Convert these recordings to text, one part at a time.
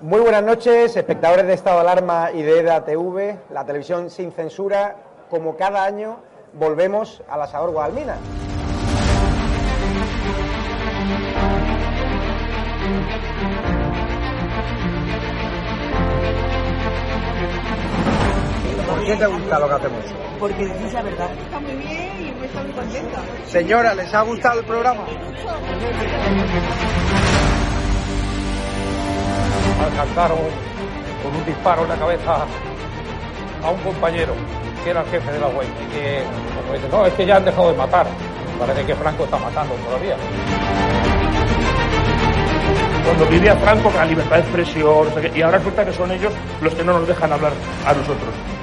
Muy buenas noches, espectadores de Estado de Alarma y de EDA TV, la televisión sin censura. Como cada año, volvemos a la Sabor Guadalmina. ¿Por qué te gusta lo que hacemos? Porque dices la verdad. Está muy bien y me está muy contenta. Señora, ¿les ha gustado el programa? alcanzaron con un disparo en la cabeza a un compañero que era el jefe de la web y que como dice, no, es que ya han dejado de matar. Parece que Franco está matando todavía. Cuando vivía Franco, la libertad de expresión, y ahora resulta que son ellos los que no nos dejan hablar a nosotros.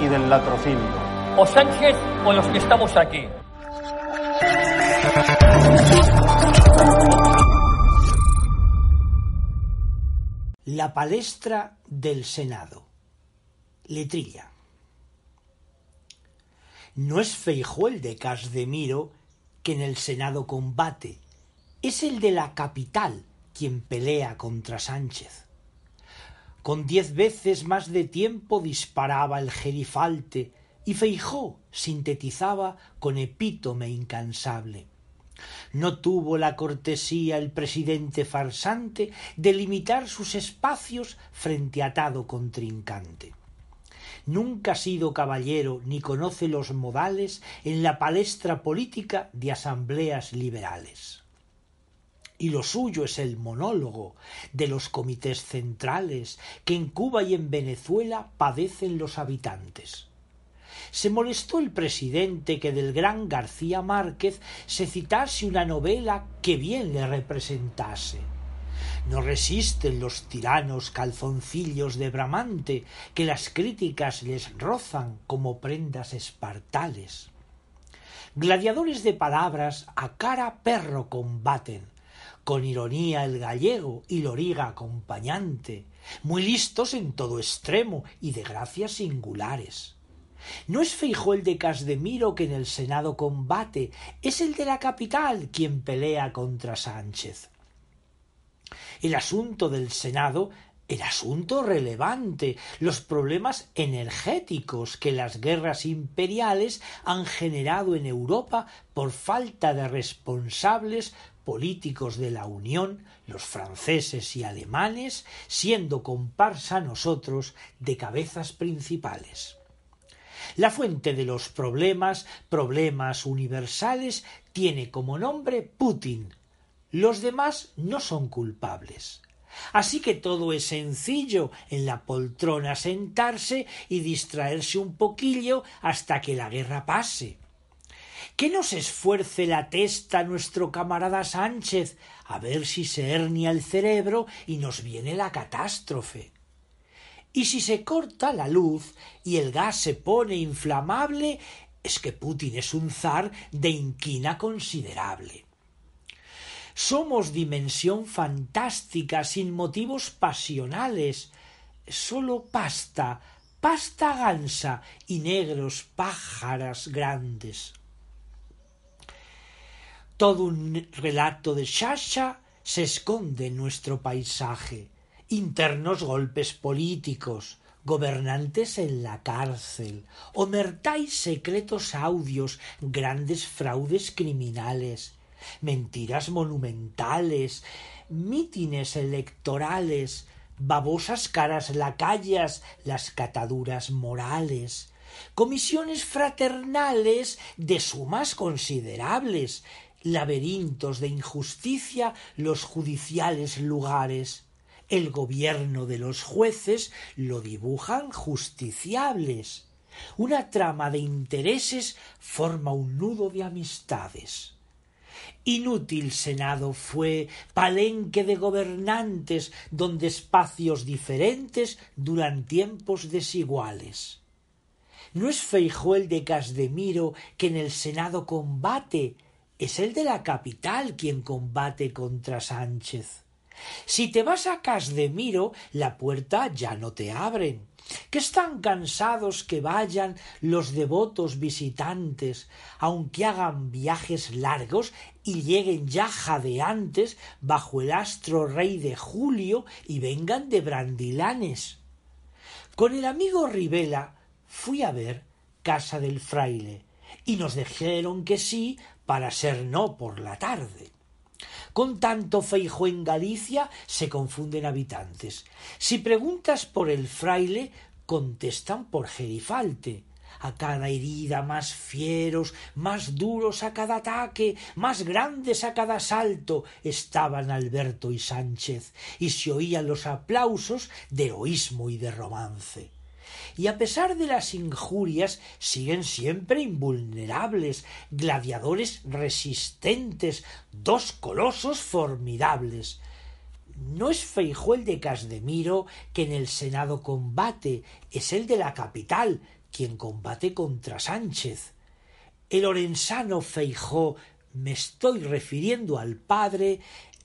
y del latrocinio. O Sánchez o los que estamos aquí. La palestra del Senado. Letrilla. No es Feijó el de Casdemiro que en el Senado combate, es el de la capital quien pelea contra Sánchez. Con diez veces más de tiempo disparaba el gerifalte y Feijó sintetizaba con epítome incansable. No tuvo la cortesía el presidente farsante de limitar sus espacios frente a atado contrincante. Nunca ha sido caballero ni conoce los modales en la palestra política de asambleas liberales. Y lo suyo es el monólogo de los comités centrales que en Cuba y en Venezuela padecen los habitantes se molestó el presidente que del gran García Márquez se citase una novela que bien le representase. No resisten los tiranos calzoncillos de Bramante, que las críticas les rozan como prendas espartales. Gladiadores de palabras a cara perro combaten, con ironía el gallego y loriga acompañante, muy listos en todo extremo y de gracias singulares. No es Feijó el de Casdemiro que en el Senado combate, es el de la capital quien pelea contra Sánchez. El asunto del Senado el asunto relevante, los problemas energéticos que las guerras imperiales han generado en Europa por falta de responsables políticos de la Unión, los franceses y alemanes, siendo comparsa nosotros de cabezas principales. La fuente de los problemas, problemas universales, tiene como nombre Putin. Los demás no son culpables. Así que todo es sencillo en la poltrona sentarse y distraerse un poquillo hasta que la guerra pase. Que no se esfuerce la testa nuestro camarada Sánchez a ver si se hernia el cerebro y nos viene la catástrofe. Y si se corta la luz y el gas se pone inflamable, es que Putin es un zar de inquina considerable. Somos dimensión fantástica, sin motivos pasionales, sólo pasta, pasta gansa y negros pájaras grandes. Todo un relato de Shasha se esconde en nuestro paisaje. Internos golpes políticos, gobernantes en la cárcel, omertáis secretos audios, grandes fraudes criminales, mentiras monumentales, mítines electorales, babosas caras lacayas, las cataduras morales, comisiones fraternales de sumas considerables, laberintos de injusticia los judiciales lugares. El gobierno de los jueces lo dibujan justiciables. Una trama de intereses forma un nudo de amistades. Inútil Senado fue, palenque de gobernantes, donde espacios diferentes duran tiempos desiguales. No es Feijó el de Casdemiro que en el Senado combate, es el de la capital quien combate contra Sánchez. Si te vas a Casdemiro, la puerta ya no te abren que están cansados que vayan los devotos visitantes, aunque hagan viajes largos y lleguen ya jadeantes bajo el astro rey de Julio y vengan de Brandilanes. Con el amigo Rivela fui a ver casa del fraile y nos dijeron que sí para ser no por la tarde. Con tanto feijo en Galicia se confunden habitantes. Si preguntas por el fraile, contestan por Gerifalte. A cada herida más fieros, más duros a cada ataque, más grandes a cada salto, estaban Alberto y Sánchez, y se oían los aplausos de heroísmo y de romance y a pesar de las injurias siguen siempre invulnerables, gladiadores resistentes, dos colosos formidables. No es Feijó el de Casdemiro que en el Senado combate, es el de la capital quien combate contra Sánchez. El orensano Feijó, me estoy refiriendo al padre,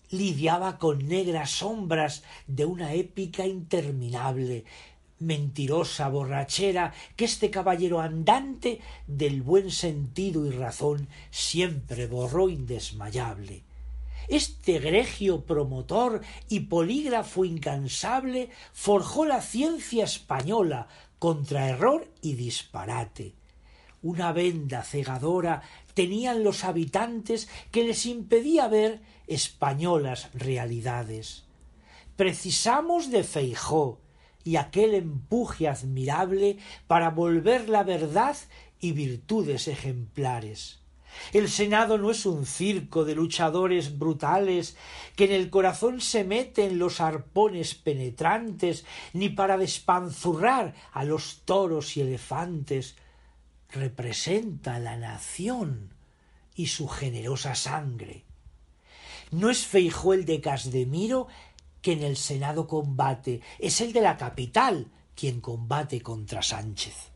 lidiaba con negras sombras de una épica interminable, mentirosa borrachera que este caballero andante del buen sentido y razón siempre borró indesmayable. Este egregio promotor y polígrafo incansable forjó la ciencia española contra error y disparate. Una venda cegadora tenían los habitantes que les impedía ver españolas realidades. Precisamos de Feijó, y aquel empuje admirable para volver la verdad y virtudes ejemplares. El Senado no es un circo de luchadores brutales que en el corazón se meten los arpones penetrantes, ni para despanzurrar a los toros y elefantes. Representa la nación y su generosa sangre. No es Feijó el de Casdemiro que en el Senado combate, es el de la capital quien combate contra Sánchez.